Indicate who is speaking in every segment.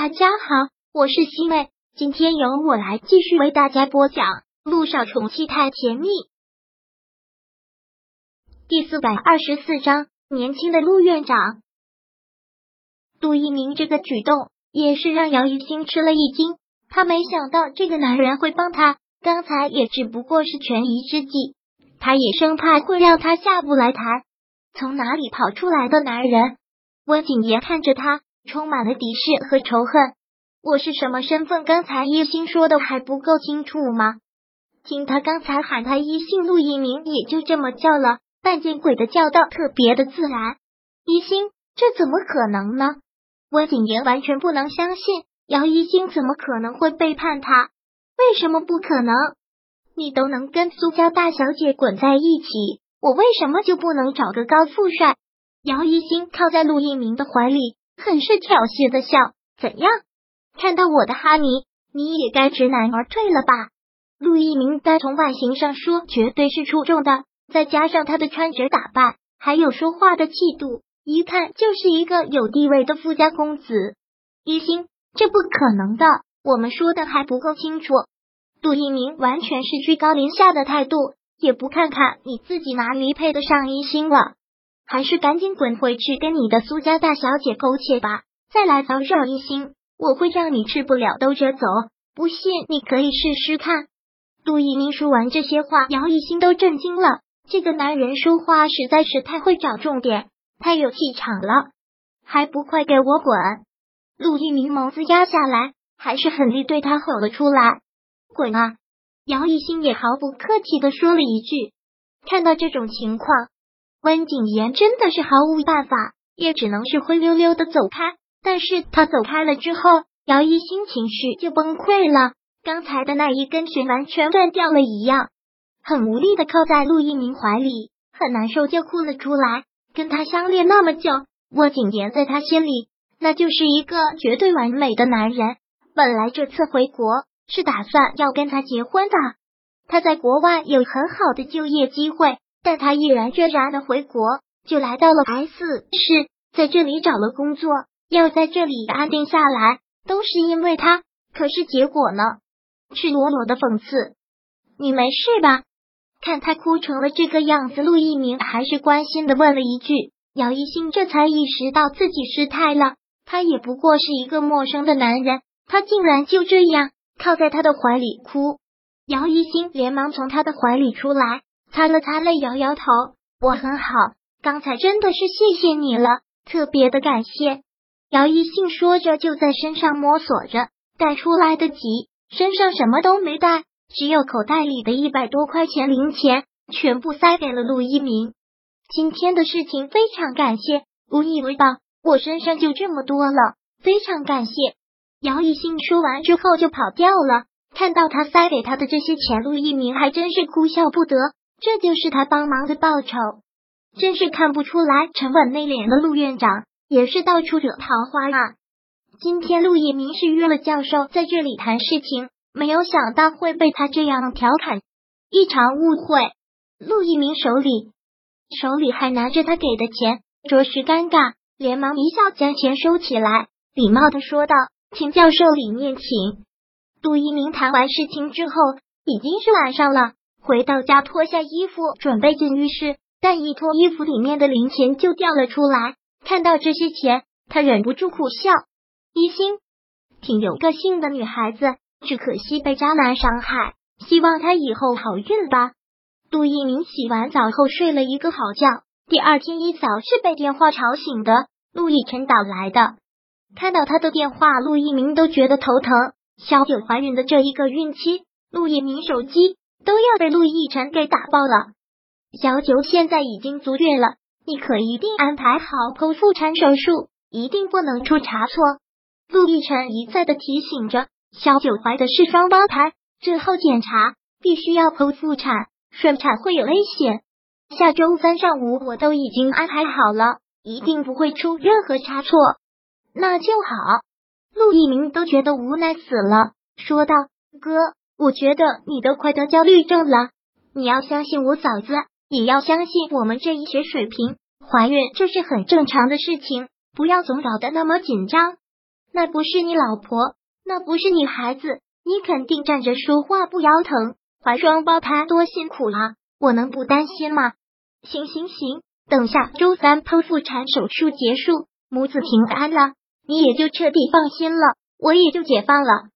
Speaker 1: 大家好，我是西妹，今天由我来继续为大家播讲《陆少宠妻太甜蜜》第四百二十四章。年轻的陆院长陆一鸣这个举动也是让姚一星吃了一惊，他没想到这个男人会帮他，刚才也只不过是权宜之计，他也生怕会让他下不来台。从哪里跑出来的男人？温景言看着他。充满了敌视和仇恨。我是什么身份？刚才一心说的还不够清楚吗？听他刚才喊他一姓陆一鸣，也就这么叫了，但见鬼的叫道特别的自然。一心，这怎么可能呢？温景言完全不能相信，姚一星怎么可能会背叛他？为什么不可能？你都能跟苏家大小姐滚在一起，我为什么就不能找个高富帅？姚一星靠在陆一鸣的怀里。很是挑衅的笑，怎样？看到我的哈尼，你也该知难而退了吧？陆一鸣单从外形上说，绝对是出众的，再加上他的穿着打扮，还有说话的气度，一看就是一个有地位的富家公子。一心，这不可能的，我们说的还不够清楚。陆一鸣完全是居高临下的态度，也不看看你自己哪里配得上一心了。还是赶紧滚回去跟你的苏家大小姐苟且吧！再来骚扰一心，我会让你吃不了兜着走。不信你可以试试看。杜一鸣说完这些话，姚一心都震惊了。这个男人说话实在是太会找重点，太有气场了。还不快给我滚！陆一鸣眸子压下来，还是狠厉对他吼了出来：“滚啊！”姚一心也毫不客气的说了一句：“看到这种情况。”温景言真的是毫无办法，也只能是灰溜溜的走开。但是他走开了之后，姚一新情绪就崩溃了，刚才的那一根弦完全断掉了一样，很无力的靠在陆一鸣怀里，很难受就哭了出来。跟他相恋那么久，温景言在他心里那就是一个绝对完美的男人。本来这次回国是打算要跟他结婚的，他在国外有很好的就业机会。但他毅然决然的回国，就来到了 S 市，在这里找了工作，要在这里安定下来，都是因为他。可是结果呢？赤裸裸的讽刺。你没事吧？看他哭成了这个样子，陆一鸣还是关心的问了一句。姚一新这才意识到自己失态了，他也不过是一个陌生的男人，他竟然就这样靠在他的怀里哭。姚一新连忙从他的怀里出来。擦了擦泪，摇摇头。我很好，刚才真的是谢谢你了，特别的感谢。姚一信说着，就在身上摸索着，带出来的急，身上什么都没带，只有口袋里的一百多块钱零钱，全部塞给了陆一鸣。今天的事情非常感谢，无以为报，我身上就这么多了，非常感谢。姚一信说完之后就跑掉了。看到他塞给他的这些钱，陆一鸣还真是哭笑不得。这就是他帮忙的报酬，真是看不出来沉稳内敛的陆院长也是到处惹桃花啊！今天陆一鸣是约了教授在这里谈事情，没有想到会被他这样调侃，一场误会。陆一鸣手里手里还拿着他给的钱，着实尴尬，连忙一笑将钱收起来，礼貌的说道：“请教授里面请。”陆一鸣谈完事情之后，已经是晚上了。回到家，脱下衣服，准备进浴室，但一脱衣服，里面的零钱就掉了出来。看到这些钱，他忍不住苦笑。一心挺有个性的女孩子，只可惜被渣男伤害。希望她以后好运吧。杜一鸣洗完澡后睡了一个好觉，第二天一早是被电话吵醒的。陆亦辰打来的，看到他的电话，陆一鸣都觉得头疼。小九怀孕的这一个孕期，陆一鸣手机。都要被陆亦辰给打爆了。小九现在已经足月了，你可一定安排好剖腹产手术，一定不能出差错。陆亦辰一再的提醒着，小九怀的是双胞胎，最后检查必须要剖腹产，顺产会有危险。下周三上午我都已经安排好了，一定不会出任何差错。那就好。陆一鸣都觉得无奈死了，说道：“哥。”我觉得你都快得焦虑症了，你要相信我嫂子，也要相信我们这医学水平，怀孕这是很正常的事情，不要总搞得那么紧张。那不是你老婆，那不是你孩子，你肯定站着说话不腰疼。怀双胞胎多辛苦啊，我能不担心吗？行行行，等下周三剖腹产手术结束，母子平安了，你也就彻底放心了，我也就解放了。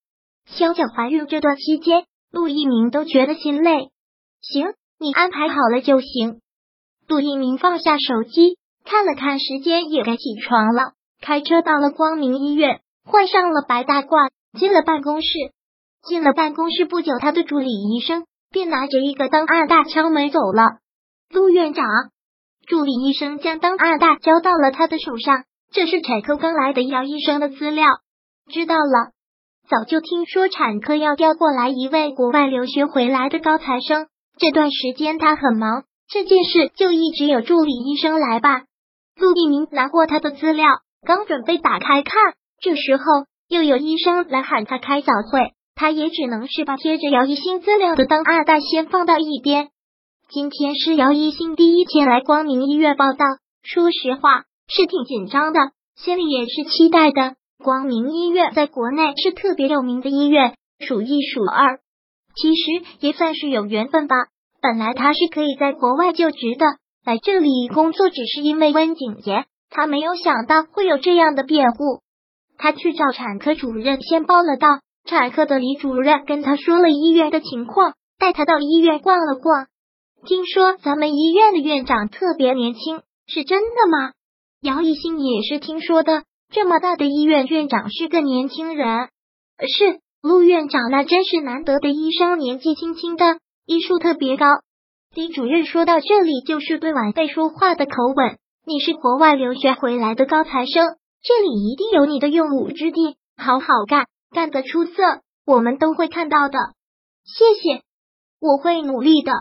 Speaker 1: 小小怀孕这段期间，陆一鸣都觉得心累。行，你安排好了就行。陆一鸣放下手机，看了看时间，也该起床了。开车到了光明医院，换上了白大褂，进了办公室。进了办公室不久，他的助理医生便拿着一个档案大敲门走了。陆院长，助理医生将档案大交到了他的手上，这是产科刚来的姚医生的资料。知道了。早就听说产科要调过来一位国外留学回来的高材生，这段时间他很忙，这件事就一直有助理医生来吧。陆一鸣拿过他的资料，刚准备打开看，这时候又有医生来喊他开早会，他也只能是把贴着姚一新资料的档案袋先放到一边。今天是姚一新第一天来光明医院报道，说实话是挺紧张的，心里也是期待的。光明医院在国内是特别有名的医院，数一数二。其实也算是有缘分吧。本来他是可以在国外就职的，来这里工作只是因为温景言。他没有想到会有这样的变故。他去找产科主任先报了到，产科的李主任跟他说了医院的情况，带他到医院逛了逛。听说咱们医院的院长特别年轻，是真的吗？姚一新也是听说的。这么大的医院，院长是个年轻人，是陆院长，那真是难得的医生，年纪轻轻的，医术特别高。李主任说到这里，就是对晚辈说话的口吻。你是国外留学回来的高材生，这里一定有你的用武之地，好好干，干得出色，我们都会看到的。谢谢，我会努力的。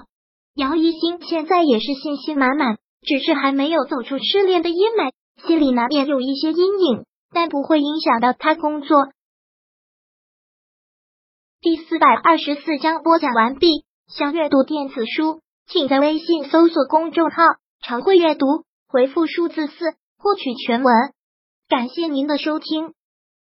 Speaker 1: 姚一新现在也是信心满满，只是还没有走出失恋的阴霾。心里难免有一些阴影，但不会影响到他工作。第四百二十四章播讲完毕。想阅读电子书，请在微信搜索公众号“常会阅读”，回复数字四获取全文。感谢您的收听。